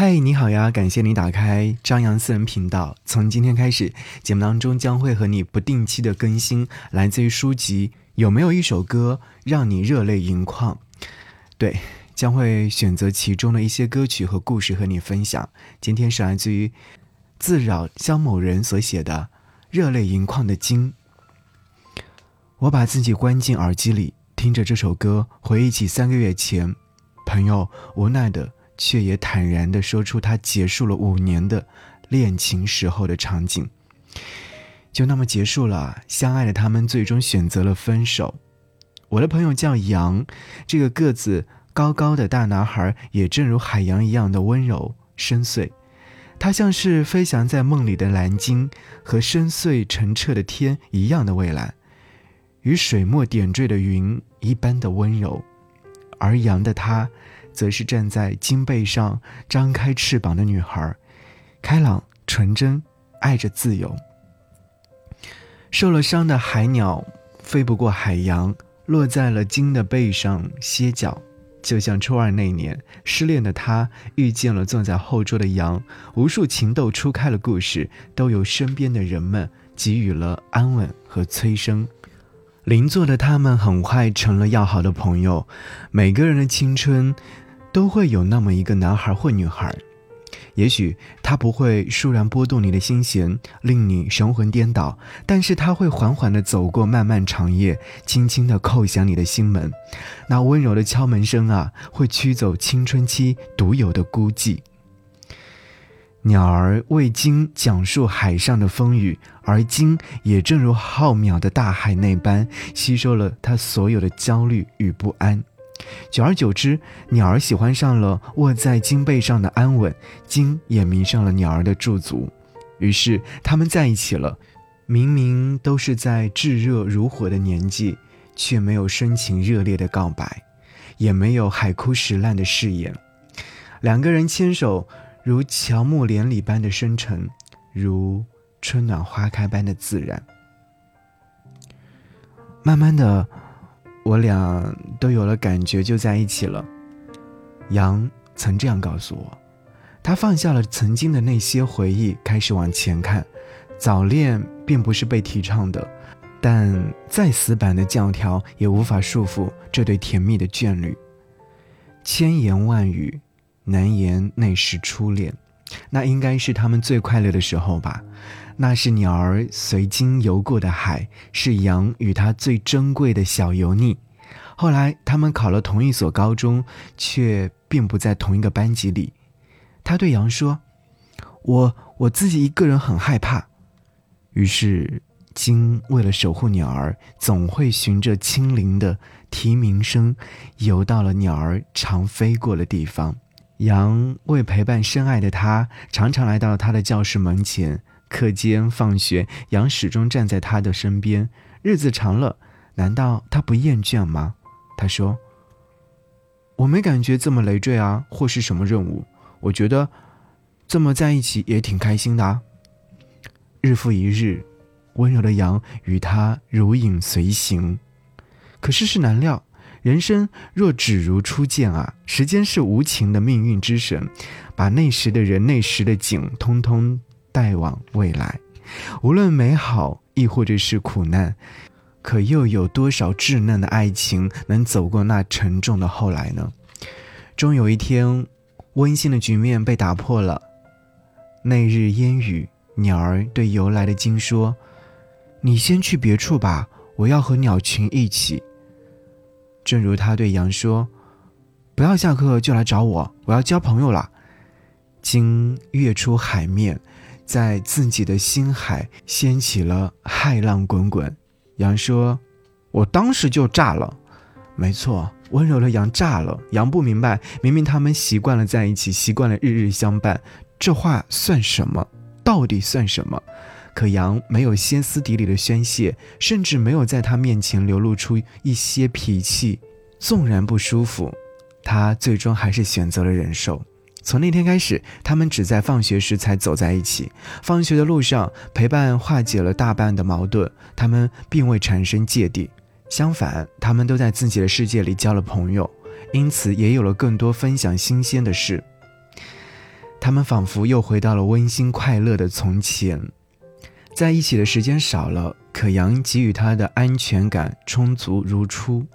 嗨，你好呀！感谢你打开张扬私人频道。从今天开始，节目当中将会和你不定期的更新来自于书籍。有没有一首歌让你热泪盈眶？对，将会选择其中的一些歌曲和故事和你分享。今天是来自于自扰肖某人所写的《热泪盈眶的经》。我把自己关进耳机里，听着这首歌，回忆起三个月前，朋友无奈的。却也坦然地说出他结束了五年的恋情时候的场景，就那么结束了。相爱的他们最终选择了分手。我的朋友叫杨，这个个子高高的大男孩也正如海洋一样的温柔深邃，他像是飞翔在梦里的蓝鲸，和深邃澄澈的天一样的蔚蓝，与水墨点缀的云一般的温柔，而杨的他。则是站在鲸背上张开翅膀的女孩，开朗纯真，爱着自由。受了伤的海鸟飞不过海洋，落在了鲸的背上歇脚。就像初二那年，失恋的他遇见了坐在后桌的羊，无数情窦初开的故事都由身边的人们给予了安稳和催生。邻座的他们很快成了要好的朋友。每个人的青春，都会有那么一个男孩或女孩，也许他不会倏然拨动你的心弦，令你神魂颠倒，但是他会缓缓地走过漫漫长夜，轻轻地叩响你的心门。那温柔的敲门声啊，会驱走青春期独有的孤寂。鸟儿为鲸讲述海上的风雨，而鲸也正如浩渺的大海那般，吸收了它所有的焦虑与不安。久而久之，鸟儿喜欢上了卧在鲸背上的安稳，鲸也迷上了鸟儿的驻足，于是他们在一起了。明明都是在炙热如火的年纪，却没有深情热烈的告白，也没有海枯石烂的誓言。两个人牵手。如乔木连理般的深沉，如春暖花开般的自然。慢慢的，我俩都有了感觉，就在一起了。杨曾这样告诉我，他放下了曾经的那些回忆，开始往前看。早恋并不是被提倡的，但再死板的教条也无法束缚这对甜蜜的眷侣。千言万语。难言那时初恋，那应该是他们最快乐的时候吧。那是鸟儿随鲸游过的海，是羊与它最珍贵的小油腻。后来他们考了同一所高中，却并不在同一个班级里。他对羊说：“我我自己一个人很害怕。”于是鲸为了守护鸟儿，总会循着轻灵的啼鸣声，游到了鸟儿常飞过的地方。杨为陪伴深爱的他，常常来到他的教室门前。课间放学，杨始终站在他的身边。日子长了，难道他不厌倦吗？他说：“我没感觉这么累赘啊，或是什么任务。我觉得这么在一起也挺开心的啊。”日复一日，温柔的杨与他如影随形。可世事难料。人生若只如初见啊！时间是无情的命运之神，把那时的人、那时的景，通通带往未来。无论美好亦或者是苦难，可又有多少稚嫩的爱情能走过那沉重的后来呢？终有一天，温馨的局面被打破了。那日烟雨，鸟儿对游来的鲸说：“你先去别处吧，我要和鸟群一起。”正如他对羊说：“不要下课就来找我，我要交朋友了。”鲸跃出海面，在自己的心海掀起了骇浪滚滚。羊说：“我当时就炸了。”没错，温柔的羊炸了。羊不明白，明明他们习惯了在一起，习惯了日日相伴，这话算什么？到底算什么？可杨没有歇斯底里的宣泄，甚至没有在他面前流露出一些脾气。纵然不舒服，他最终还是选择了忍受。从那天开始，他们只在放学时才走在一起。放学的路上，陪伴化解了大半的矛盾。他们并未产生芥蒂，相反，他们都在自己的世界里交了朋友，因此也有了更多分享新鲜的事。他们仿佛又回到了温馨快乐的从前。在一起的时间少了，可杨给予他的安全感充足如初。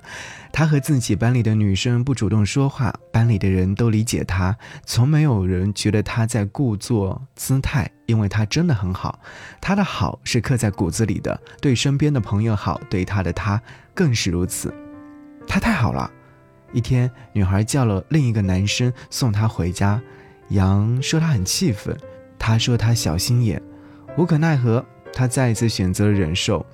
他和自己班里的女生不主动说话，班里的人都理解他，从没有人觉得他在故作姿态，因为他真的很好。他的好是刻在骨子里的，对身边的朋友好，对他的他更是如此。他太好了。一天，女孩叫了另一个男生送她回家，杨说他很气愤，他说他小心眼。无可奈何，他再一次选择了忍受，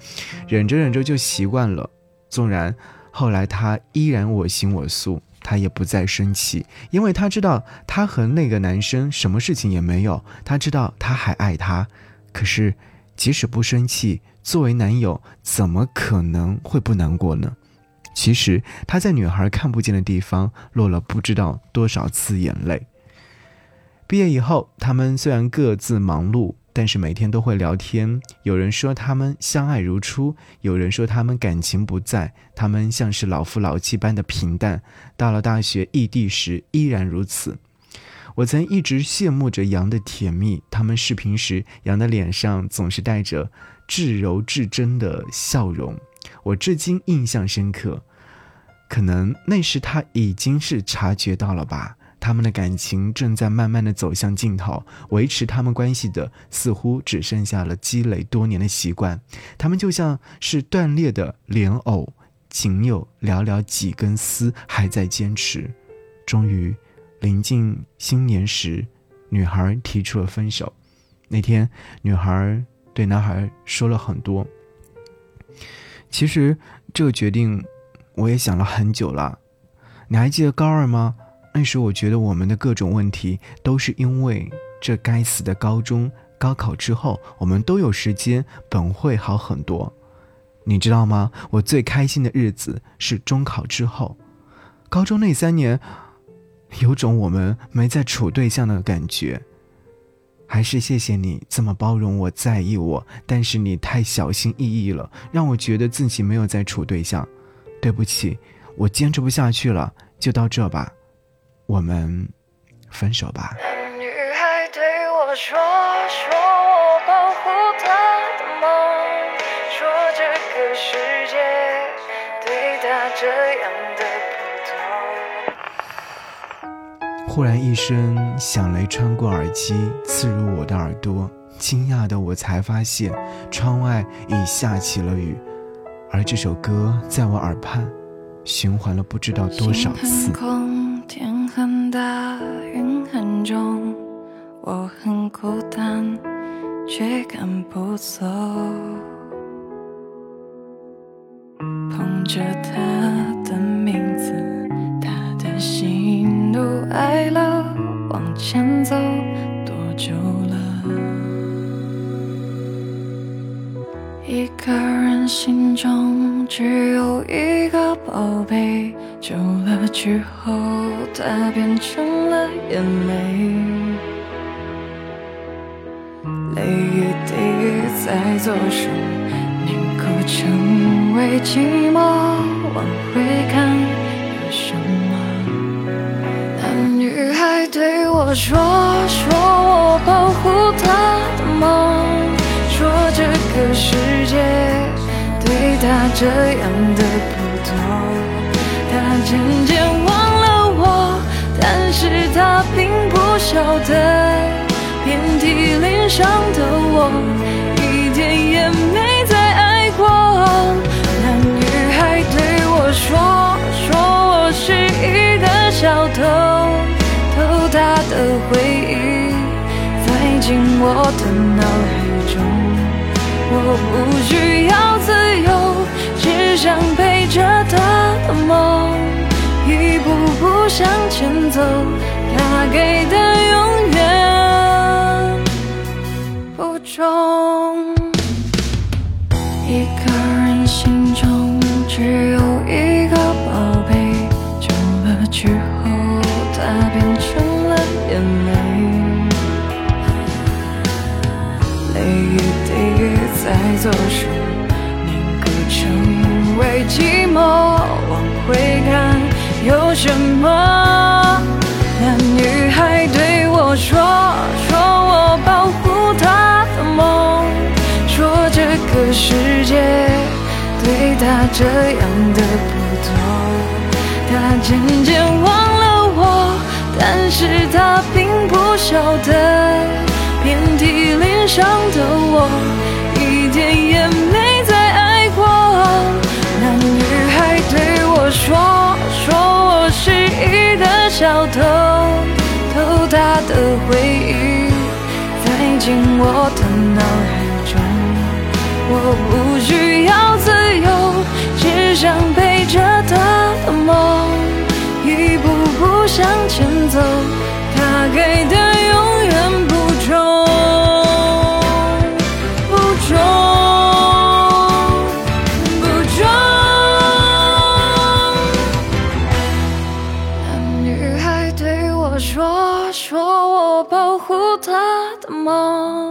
忍着忍着就习惯了。纵然后来他依然我行我素，他也不再生气，因为他知道他和那个男生什么事情也没有。他知道他还爱他，可是即使不生气，作为男友怎么可能会不难过呢？其实他在女孩看不见的地方落了不知道多少次眼泪。毕业以后，他们虽然各自忙碌。但是每天都会聊天，有人说他们相爱如初，有人说他们感情不在，他们像是老夫老妻般的平淡。到了大学异地时依然如此。我曾一直羡慕着杨的甜蜜，他们视频时，杨的脸上总是带着至柔至真的笑容，我至今印象深刻。可能那时他已经是察觉到了吧。他们的感情正在慢慢的走向尽头，维持他们关系的似乎只剩下了积累多年的习惯。他们就像是断裂的莲藕，仅有寥寥几根丝还在坚持。终于，临近新年时，女孩提出了分手。那天，女孩对男孩说了很多。其实，这个决定我也想了很久了。你还记得高二吗？那时我觉得我们的各种问题都是因为这该死的高中高考之后，我们都有时间，本会好很多。你知道吗？我最开心的日子是中考之后，高中那三年，有种我们没在处对象的感觉。还是谢谢你这么包容我在意我，但是你太小心翼翼了，让我觉得自己没有在处对象。对不起，我坚持不下去了，就到这吧。我们分手吧。女孩对我说，说我保护她的梦，说这个世界对她这样的普通。忽然一声响雷穿过耳机，刺入我的耳朵，惊讶的我才发现，窗外已下起了雨，而这首歌在我耳畔循环了不知道多少次。很大，云很重，我很孤单，却赶不走。捧着他的名字，他的喜怒哀乐，往前走多久了？一个人心中只有一个宝贝。久了之后，它变成了眼泪，泪一滴在左手，凝固成为寂寞。往回看，有什么？那女孩对我说，说他这样的普通。他渐渐忘了我，但是他并不晓得，遍体鳞伤的我，一点也没再爱过。那女孩对我说，说我是一个小偷，偷她的回忆，塞进我的脑海中。我不需要，想陪着他的梦。一步步向前走，他给的永远不重。一个人心中只我往回看有什么？那女孩对我说说我保护她的梦。说这个世界对她这样的不多她渐渐忘了我但是她并不晓得回忆，塞进我的脑海中，我不需要自由，只想被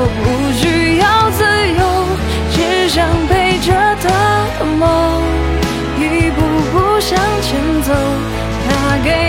我不需要自由，只想背着她的梦，一步步向前走。他给